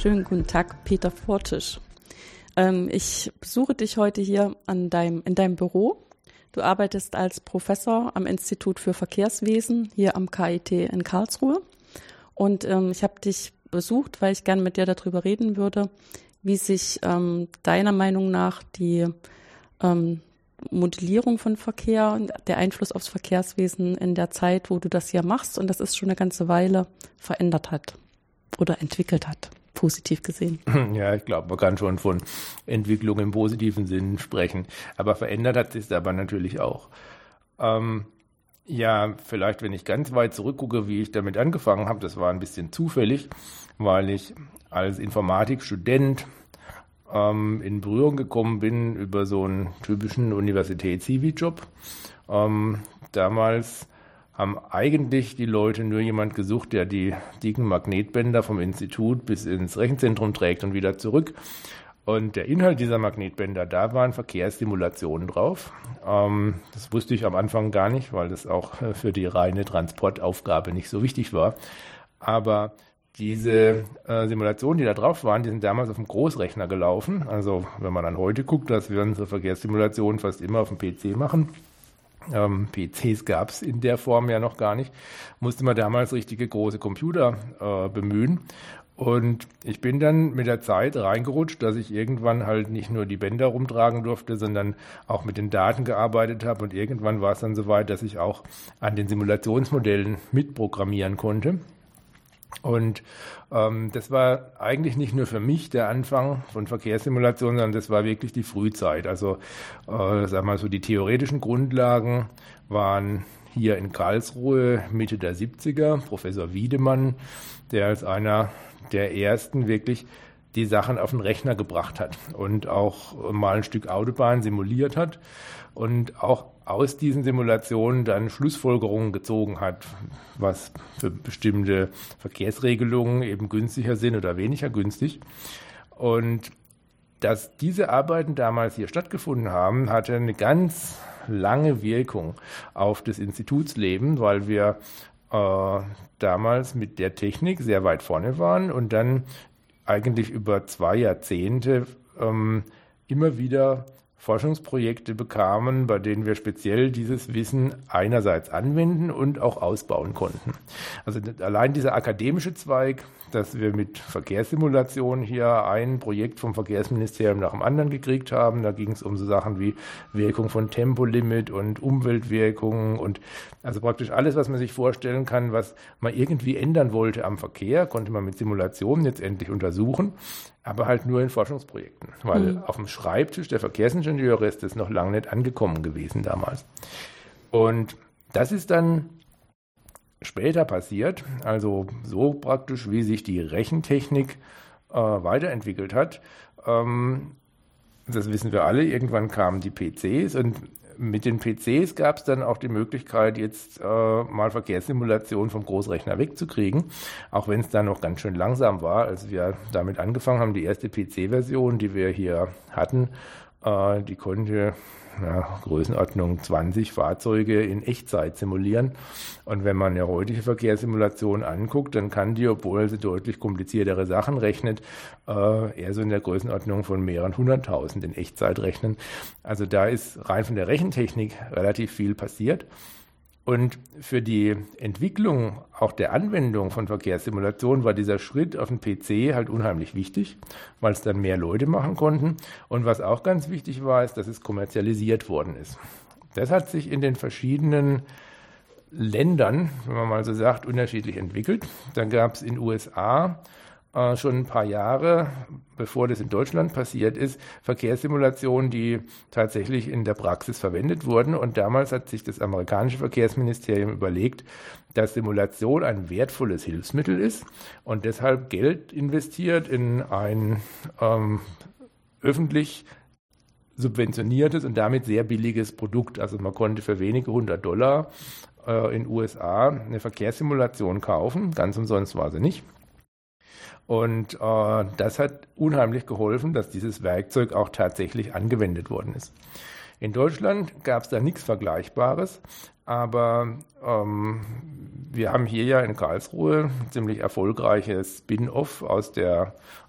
Schönen guten Tag, Peter Fortisch. Ähm, ich besuche dich heute hier deinem, in deinem Büro. Du arbeitest als Professor am Institut für Verkehrswesen hier am KIT in Karlsruhe. Und ähm, ich habe dich besucht, weil ich gerne mit dir darüber reden würde, wie sich ähm, deiner Meinung nach die ähm, Modellierung von Verkehr, der Einfluss aufs Verkehrswesen in der Zeit, wo du das hier machst, und das ist schon eine ganze Weile, verändert hat oder entwickelt hat, positiv gesehen. Ja, ich glaube, man kann schon von Entwicklung im positiven Sinn sprechen. Aber verändert hat sich aber natürlich auch. Ähm, ja, vielleicht, wenn ich ganz weit zurückgucke, wie ich damit angefangen habe, das war ein bisschen zufällig, weil ich als Informatikstudent ähm, in Berührung gekommen bin über so einen typischen Universitäts-CV-Job. Ähm, damals haben eigentlich die Leute nur jemand gesucht, der die dicken Magnetbänder vom Institut bis ins Rechenzentrum trägt und wieder zurück. Und der Inhalt dieser Magnetbänder, da waren Verkehrssimulationen drauf. Ähm, das wusste ich am Anfang gar nicht, weil das auch für die reine Transportaufgabe nicht so wichtig war. Aber diese äh, Simulationen, die da drauf waren, die sind damals auf dem Großrechner gelaufen. Also wenn man dann heute guckt, dass wir unsere Verkehrssimulationen fast immer auf dem PC machen. Ähm, PCs gab es in der Form ja noch gar nicht. Musste man damals richtige große Computer äh, bemühen. Und ich bin dann mit der Zeit reingerutscht, dass ich irgendwann halt nicht nur die Bänder rumtragen durfte, sondern auch mit den Daten gearbeitet habe. Und irgendwann war es dann soweit, dass ich auch an den Simulationsmodellen mitprogrammieren konnte. Und ähm, das war eigentlich nicht nur für mich der Anfang von Verkehrssimulation, sondern das war wirklich die Frühzeit. Also, äh, sag mal so, die theoretischen Grundlagen waren hier in Karlsruhe Mitte der 70er, Professor Wiedemann, der als einer der ersten wirklich die Sachen auf den Rechner gebracht hat und auch mal ein Stück Autobahn simuliert hat und auch aus diesen Simulationen dann Schlussfolgerungen gezogen hat, was für bestimmte Verkehrsregelungen eben günstiger sind oder weniger günstig. Und dass diese Arbeiten damals hier stattgefunden haben, hatte eine ganz lange Wirkung auf das Institutsleben, weil wir äh, damals mit der Technik sehr weit vorne waren und dann eigentlich über zwei Jahrzehnte ähm, immer wieder Forschungsprojekte bekamen, bei denen wir speziell dieses Wissen einerseits anwenden und auch ausbauen konnten. Also allein dieser akademische Zweig, dass wir mit Verkehrssimulation hier ein Projekt vom Verkehrsministerium nach dem anderen gekriegt haben. Da ging es um so Sachen wie Wirkung von Tempolimit und Umweltwirkungen und also praktisch alles, was man sich vorstellen kann, was man irgendwie ändern wollte am Verkehr, konnte man mit Simulationen jetzt endlich untersuchen aber halt nur in Forschungsprojekten, weil mhm. auf dem Schreibtisch der Verkehrsingenieure ist das noch lange nicht angekommen gewesen damals. Und das ist dann später passiert, also so praktisch, wie sich die Rechentechnik äh, weiterentwickelt hat. Ähm, das wissen wir alle, irgendwann kamen die PCs und mit den PCs gab es dann auch die Möglichkeit, jetzt äh, mal Verkehrssimulation vom Großrechner wegzukriegen, auch wenn es da noch ganz schön langsam war, als wir damit angefangen haben. Die erste PC-Version, die wir hier hatten, äh, die konnte ja, Größenordnung 20 Fahrzeuge in Echtzeit simulieren. Und wenn man eine heutige Verkehrssimulation anguckt, dann kann die, obwohl sie deutlich kompliziertere Sachen rechnet, äh, eher so in der Größenordnung von mehreren hunderttausend in Echtzeit rechnen. Also da ist rein von der Rechentechnik relativ viel passiert. Und für die Entwicklung auch der Anwendung von Verkehrssimulation war dieser Schritt auf den PC halt unheimlich wichtig, weil es dann mehr Leute machen konnten. Und was auch ganz wichtig war, ist, dass es kommerzialisiert worden ist. Das hat sich in den verschiedenen Ländern, wenn man mal so sagt, unterschiedlich entwickelt. Dann gab es in den USA äh, schon ein paar Jahre, bevor das in Deutschland passiert ist, Verkehrssimulationen, die tatsächlich in der Praxis verwendet wurden. Und damals hat sich das amerikanische Verkehrsministerium überlegt, dass Simulation ein wertvolles Hilfsmittel ist und deshalb Geld investiert in ein ähm, öffentlich subventioniertes und damit sehr billiges Produkt. Also man konnte für wenige hundert Dollar äh, in USA eine Verkehrssimulation kaufen. Ganz umsonst war sie nicht. Und äh, das hat unheimlich geholfen, dass dieses Werkzeug auch tatsächlich angewendet worden ist. In Deutschland gab es da nichts Vergleichbares, aber ähm, wir haben hier ja in Karlsruhe ein ziemlich erfolgreiches Spin-off aus,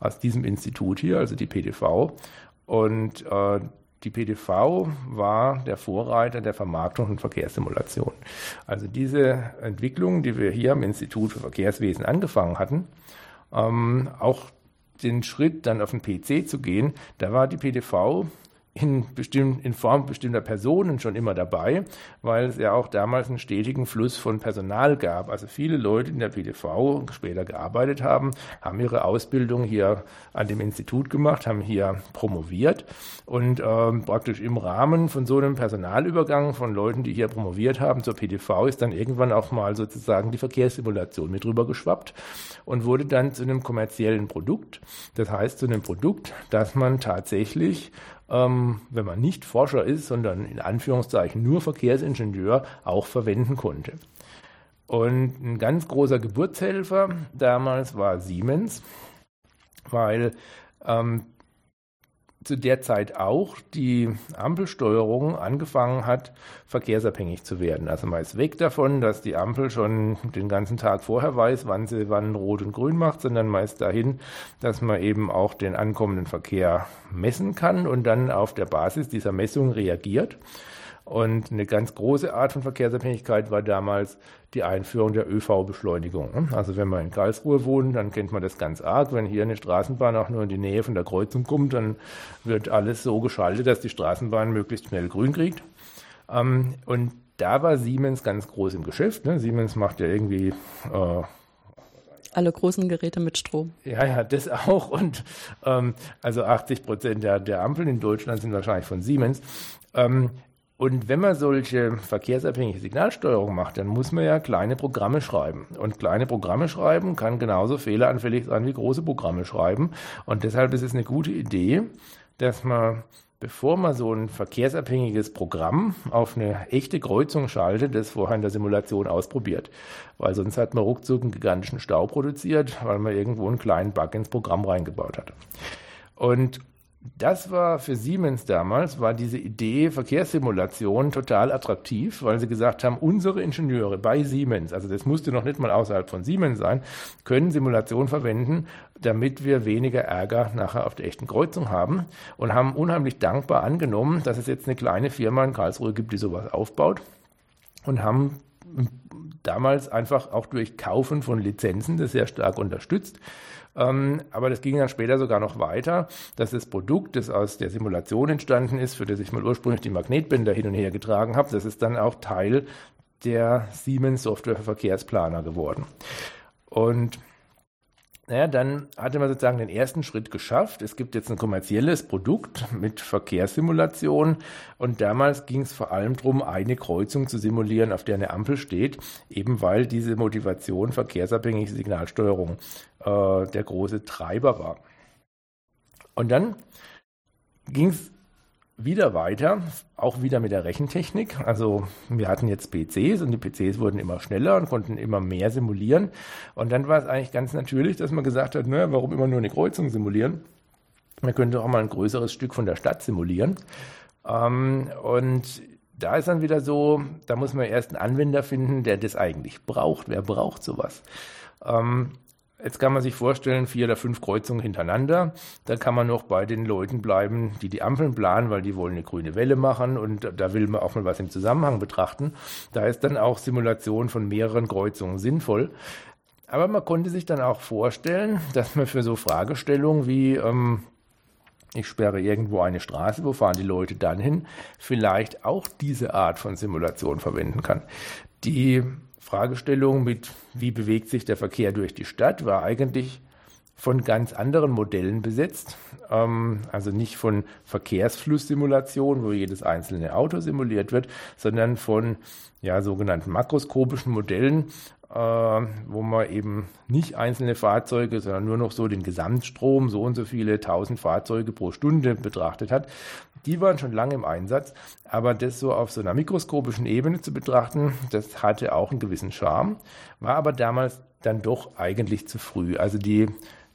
aus diesem Institut hier, also die PDV. Und äh, die PDV war der Vorreiter der Vermarktung von Verkehrssimulation. Also diese Entwicklung, die wir hier am Institut für Verkehrswesen angefangen hatten, ähm, auch den Schritt dann auf den PC zu gehen, da war die PDV in, bestimm, in Form bestimmter Personen schon immer dabei, weil es ja auch damals einen stetigen Fluss von Personal gab. Also viele Leute in der PDV später gearbeitet haben, haben ihre Ausbildung hier an dem Institut gemacht, haben hier promoviert und ähm, praktisch im Rahmen von so einem Personalübergang von Leuten, die hier promoviert haben zur PDV, ist dann irgendwann auch mal sozusagen die Verkehrssimulation mit rüber geschwappt und wurde dann zu einem kommerziellen Produkt. Das heißt zu einem Produkt, das man tatsächlich ähm, wenn man nicht Forscher ist, sondern in Anführungszeichen nur Verkehrsingenieur, auch verwenden konnte. Und ein ganz großer Geburtshelfer damals war Siemens, weil ähm, zu der Zeit auch die Ampelsteuerung angefangen hat, verkehrsabhängig zu werden. Also man ist weg davon, dass die Ampel schon den ganzen Tag vorher weiß, wann sie wann rot und grün macht, sondern meist dahin, dass man eben auch den ankommenden Verkehr messen kann und dann auf der Basis dieser Messung reagiert. Und eine ganz große Art von Verkehrsabhängigkeit war damals die Einführung der ÖV-Beschleunigung. Also wenn man in Karlsruhe wohnt, dann kennt man das ganz arg. Wenn hier eine Straßenbahn auch nur in die Nähe von der Kreuzung kommt, dann wird alles so geschaltet, dass die Straßenbahn möglichst schnell grün kriegt. Ähm, und da war Siemens ganz groß im Geschäft. Ne? Siemens macht ja irgendwie äh, alle großen Geräte mit Strom. Ja, ja, das auch. Und ähm, also 80 Prozent der, der Ampeln in Deutschland sind wahrscheinlich von Siemens. Ähm, und wenn man solche verkehrsabhängige Signalsteuerung macht, dann muss man ja kleine Programme schreiben. Und kleine Programme schreiben kann genauso fehleranfällig sein wie große Programme schreiben. Und deshalb ist es eine gute Idee, dass man, bevor man so ein verkehrsabhängiges Programm auf eine echte Kreuzung schaltet, das vorher in der Simulation ausprobiert. Weil sonst hat man ruckzuck einen gigantischen Stau produziert, weil man irgendwo einen kleinen Bug ins Programm reingebaut hat. Und das war für Siemens damals, war diese Idee Verkehrssimulation total attraktiv, weil sie gesagt haben, unsere Ingenieure bei Siemens, also das musste noch nicht mal außerhalb von Siemens sein, können Simulation verwenden, damit wir weniger Ärger nachher auf der echten Kreuzung haben und haben unheimlich dankbar angenommen, dass es jetzt eine kleine Firma in Karlsruhe gibt, die sowas aufbaut und haben damals einfach auch durch Kaufen von Lizenzen das sehr stark unterstützt ähm, aber das ging dann später sogar noch weiter, dass das Produkt, das aus der Simulation entstanden ist, für das ich mal ursprünglich die Magnetbänder hin und her getragen habe, das ist dann auch Teil der Siemens Software für Verkehrsplaner geworden. Und naja, dann hatte man sozusagen den ersten Schritt geschafft. Es gibt jetzt ein kommerzielles Produkt mit Verkehrssimulation und damals ging es vor allem darum, eine Kreuzung zu simulieren, auf der eine Ampel steht, eben weil diese Motivation verkehrsabhängige Signalsteuerung äh, der große Treiber war. Und dann ging es wieder weiter, auch wieder mit der Rechentechnik. Also wir hatten jetzt PCs und die PCs wurden immer schneller und konnten immer mehr simulieren. Und dann war es eigentlich ganz natürlich, dass man gesagt hat, naja, warum immer nur eine Kreuzung simulieren? Man könnte auch mal ein größeres Stück von der Stadt simulieren. Ähm, und da ist dann wieder so, da muss man erst einen Anwender finden, der das eigentlich braucht. Wer braucht sowas? Jetzt kann man sich vorstellen, vier oder fünf Kreuzungen hintereinander. Da kann man noch bei den Leuten bleiben, die die Ampeln planen, weil die wollen eine grüne Welle machen und da will man auch mal was im Zusammenhang betrachten. Da ist dann auch Simulation von mehreren Kreuzungen sinnvoll. Aber man konnte sich dann auch vorstellen, dass man für so Fragestellungen wie ähm, ich sperre irgendwo eine Straße, wo fahren die Leute dann hin, vielleicht auch diese Art von Simulation verwenden kann. Die Fragestellung mit, wie bewegt sich der Verkehr durch die Stadt, war eigentlich von ganz anderen Modellen besetzt. Ähm, also nicht von Verkehrsflusssimulation, wo jedes einzelne Auto simuliert wird, sondern von ja, sogenannten makroskopischen Modellen, wo man eben nicht einzelne Fahrzeuge, sondern nur noch so den Gesamtstrom, so und so viele tausend Fahrzeuge pro Stunde betrachtet hat. Die waren schon lange im Einsatz, aber das so auf so einer mikroskopischen Ebene zu betrachten, das hatte auch einen gewissen Charme, war aber damals dann doch eigentlich zu früh. Also die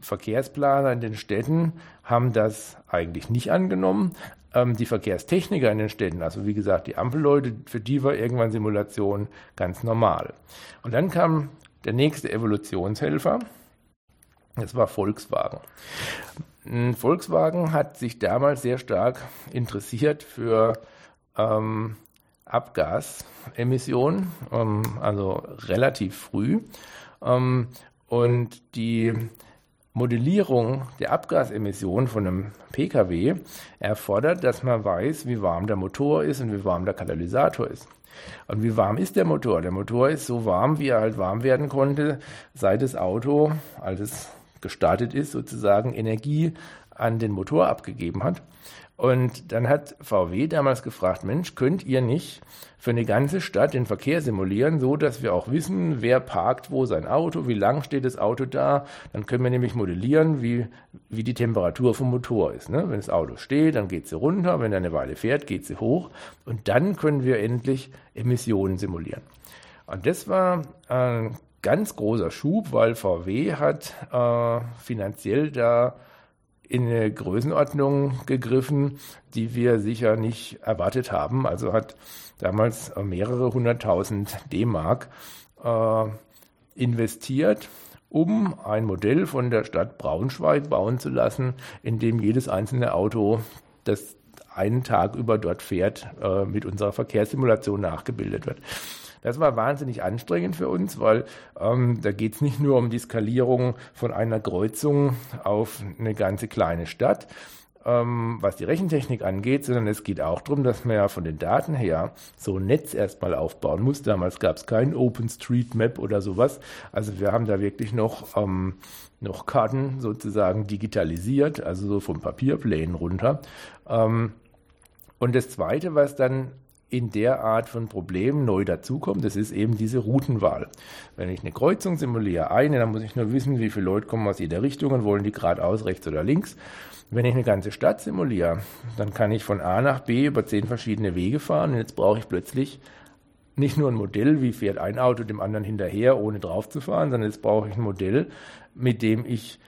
Verkehrsplaner in den Städten haben das eigentlich nicht angenommen, ähm, die Verkehrstechniker in den Städten, also wie gesagt, die Ampelleute, für die war irgendwann Simulation ganz normal. Und dann kam der nächste Evolutionshelfer, das war Volkswagen. Volkswagen hat sich damals sehr stark interessiert für ähm, Abgasemissionen, ähm, also relativ früh. Ähm, und die Modellierung der Abgasemissionen von einem Pkw erfordert, dass man weiß, wie warm der Motor ist und wie warm der Katalysator ist. Und wie warm ist der Motor? Der Motor ist so warm, wie er halt warm werden konnte, seit das Auto, als es gestartet ist, sozusagen Energie an den Motor abgegeben hat. Und dann hat VW damals gefragt, Mensch, könnt ihr nicht für eine ganze Stadt den Verkehr simulieren, so dass wir auch wissen, wer parkt wo sein Auto, wie lang steht das Auto da. Dann können wir nämlich modellieren, wie, wie die Temperatur vom Motor ist. Ne? Wenn das Auto steht, dann geht sie runter, wenn er eine Weile fährt, geht sie hoch. Und dann können wir endlich Emissionen simulieren. Und das war ein ganz großer Schub, weil VW hat äh, finanziell da in eine Größenordnung gegriffen, die wir sicher nicht erwartet haben. Also hat damals mehrere hunderttausend D-Mark äh, investiert, um ein Modell von der Stadt Braunschweig bauen zu lassen, in dem jedes einzelne Auto, das einen Tag über dort fährt, äh, mit unserer Verkehrssimulation nachgebildet wird. Das war wahnsinnig anstrengend für uns, weil ähm, da geht es nicht nur um die Skalierung von einer Kreuzung auf eine ganze kleine Stadt, ähm, was die Rechentechnik angeht, sondern es geht auch darum, dass man ja von den Daten her so ein Netz erstmal aufbauen muss. Damals gab es kein OpenStreetMap oder sowas. Also wir haben da wirklich noch, ähm, noch Karten sozusagen digitalisiert, also so vom Papierplänen runter. Ähm, und das Zweite, was dann in der Art von Problem neu dazukommt, das ist eben diese Routenwahl. Wenn ich eine Kreuzung simuliere, eine, dann muss ich nur wissen, wie viele Leute kommen aus jeder Richtung und wollen die geradeaus, rechts oder links. Wenn ich eine ganze Stadt simuliere, dann kann ich von A nach B über zehn verschiedene Wege fahren und jetzt brauche ich plötzlich nicht nur ein Modell, wie fährt ein Auto dem anderen hinterher, ohne drauf zu fahren, sondern jetzt brauche ich ein Modell, mit dem ich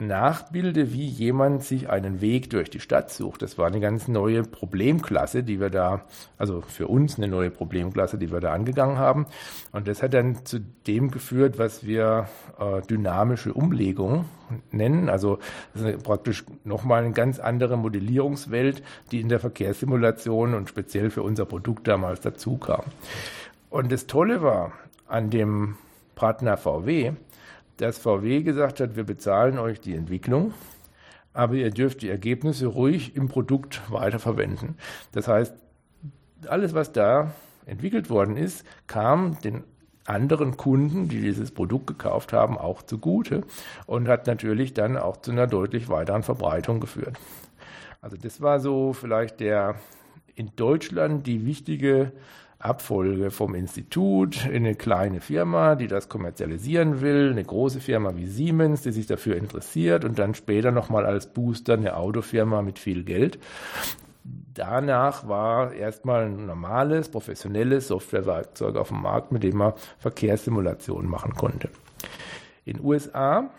nachbilde, wie jemand sich einen Weg durch die Stadt sucht. Das war eine ganz neue Problemklasse, die wir da, also für uns eine neue Problemklasse, die wir da angegangen haben. Und das hat dann zu dem geführt, was wir äh, dynamische Umlegung nennen. Also praktisch nochmal eine ganz andere Modellierungswelt, die in der Verkehrssimulation und speziell für unser Produkt damals dazu kam. Und das Tolle war an dem Partner VW, dass VW gesagt hat, wir bezahlen euch die Entwicklung, aber ihr dürft die Ergebnisse ruhig im Produkt weiterverwenden. Das heißt, alles, was da entwickelt worden ist, kam den anderen Kunden, die dieses Produkt gekauft haben, auch zugute und hat natürlich dann auch zu einer deutlich weiteren Verbreitung geführt. Also das war so vielleicht der in Deutschland die wichtige Abfolge vom Institut in eine kleine Firma, die das kommerzialisieren will, eine große Firma wie Siemens, die sich dafür interessiert und dann später nochmal als Booster eine Autofirma mit viel Geld. Danach war erstmal ein normales, professionelles Softwarewerkzeug auf dem Markt, mit dem man Verkehrssimulationen machen konnte. In den USA,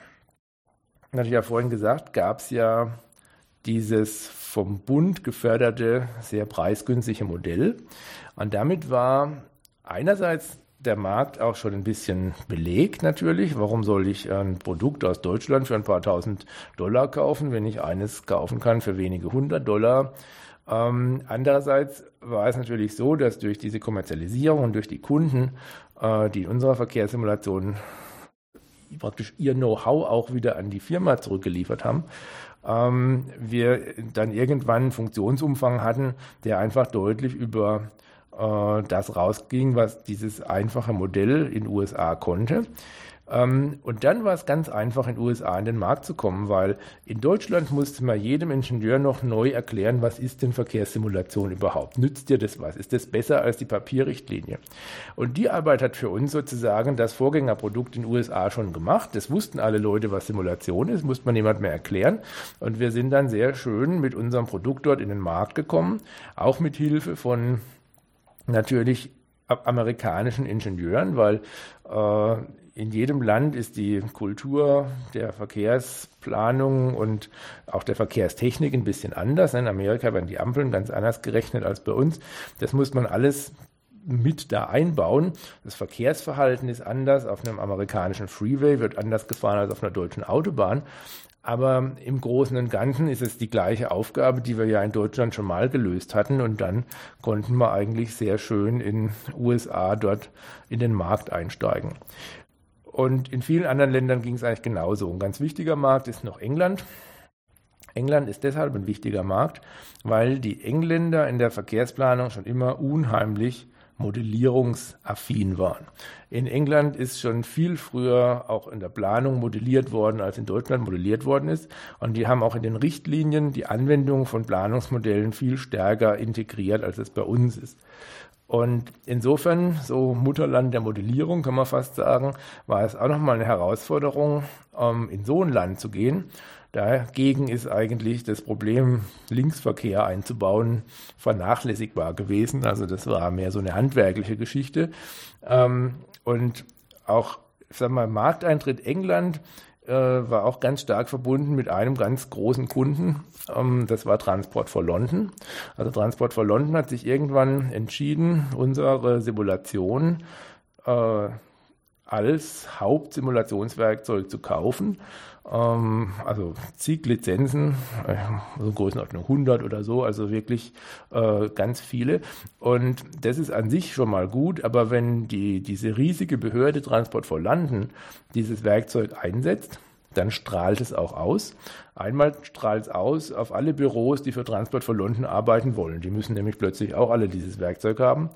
hatte ich ja vorhin gesagt, gab es ja dieses vom Bund geförderte, sehr preisgünstige Modell. Und damit war einerseits der Markt auch schon ein bisschen belegt natürlich. Warum soll ich ein Produkt aus Deutschland für ein paar tausend Dollar kaufen, wenn ich eines kaufen kann für wenige hundert Dollar? Ähm, andererseits war es natürlich so, dass durch diese Kommerzialisierung und durch die Kunden, äh, die in unserer Verkehrssimulation praktisch ihr Know-how auch wieder an die Firma zurückgeliefert haben, ähm, wir dann irgendwann einen Funktionsumfang hatten, der einfach deutlich über äh, das rausging, was dieses einfache Modell in USA konnte. Ähm, und dann war es ganz einfach, in den USA in den Markt zu kommen, weil in Deutschland musste man jedem Ingenieur noch neu erklären, was ist denn Verkehrssimulation überhaupt? Nützt dir das was? Ist das besser als die Papierrichtlinie? Und die Arbeit hat für uns sozusagen das Vorgängerprodukt in den USA schon gemacht. Das wussten alle Leute, was Simulation ist, musste man niemand mehr erklären. Und wir sind dann sehr schön mit unserem Produkt dort in den Markt gekommen, auch mit Hilfe von natürlich amerikanischen Ingenieuren, weil äh, in jedem Land ist die Kultur der Verkehrsplanung und auch der Verkehrstechnik ein bisschen anders. In Amerika werden die Ampeln ganz anders gerechnet als bei uns. Das muss man alles mit da einbauen. Das Verkehrsverhalten ist anders. Auf einem amerikanischen Freeway wird anders gefahren als auf einer deutschen Autobahn. Aber im Großen und Ganzen ist es die gleiche Aufgabe, die wir ja in Deutschland schon mal gelöst hatten. Und dann konnten wir eigentlich sehr schön in USA dort in den Markt einsteigen. Und in vielen anderen Ländern ging es eigentlich genauso. Ein ganz wichtiger Markt ist noch England. England ist deshalb ein wichtiger Markt, weil die Engländer in der Verkehrsplanung schon immer unheimlich modellierungsaffin waren. In England ist schon viel früher auch in der Planung modelliert worden, als in Deutschland modelliert worden ist. Und die haben auch in den Richtlinien die Anwendung von Planungsmodellen viel stärker integriert, als es bei uns ist. Und insofern, so Mutterland der Modellierung, kann man fast sagen, war es auch nochmal eine Herausforderung, ähm, in so ein Land zu gehen. Dagegen ist eigentlich das Problem, Linksverkehr einzubauen, vernachlässigbar gewesen. Also das war mehr so eine handwerkliche Geschichte. Ähm, und auch, ich sag mal, Markteintritt England äh, war auch ganz stark verbunden mit einem ganz großen Kunden. Ähm, das war Transport for London. Also Transport for London hat sich irgendwann entschieden, unsere Simulation äh, als Hauptsimulationswerkzeug zu kaufen. Ähm, also zig Lizenzen, äh, so Größenordnung 100 oder so, also wirklich äh, ganz viele. Und das ist an sich schon mal gut, aber wenn die, diese riesige Behörde Transport vor Landen dieses Werkzeug einsetzt, dann strahlt es auch aus. Einmal strahlt es aus auf alle Büros, die für Transport for London arbeiten wollen. Die müssen nämlich plötzlich auch alle dieses Werkzeug haben.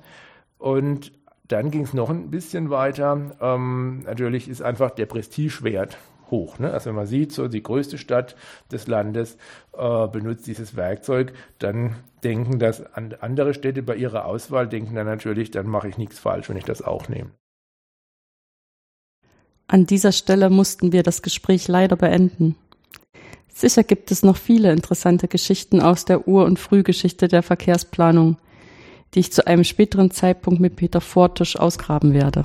Und dann ging es noch ein bisschen weiter. Ähm, natürlich ist einfach der Prestigewert hoch. Ne? Also wenn man sieht, so die größte Stadt des Landes äh, benutzt dieses Werkzeug, dann denken das an andere Städte bei ihrer Auswahl, denken dann natürlich, dann mache ich nichts falsch, wenn ich das auch nehme. An dieser Stelle mussten wir das Gespräch leider beenden. Sicher gibt es noch viele interessante Geschichten aus der Ur- und Frühgeschichte der Verkehrsplanung, die ich zu einem späteren Zeitpunkt mit Peter Fortisch ausgraben werde.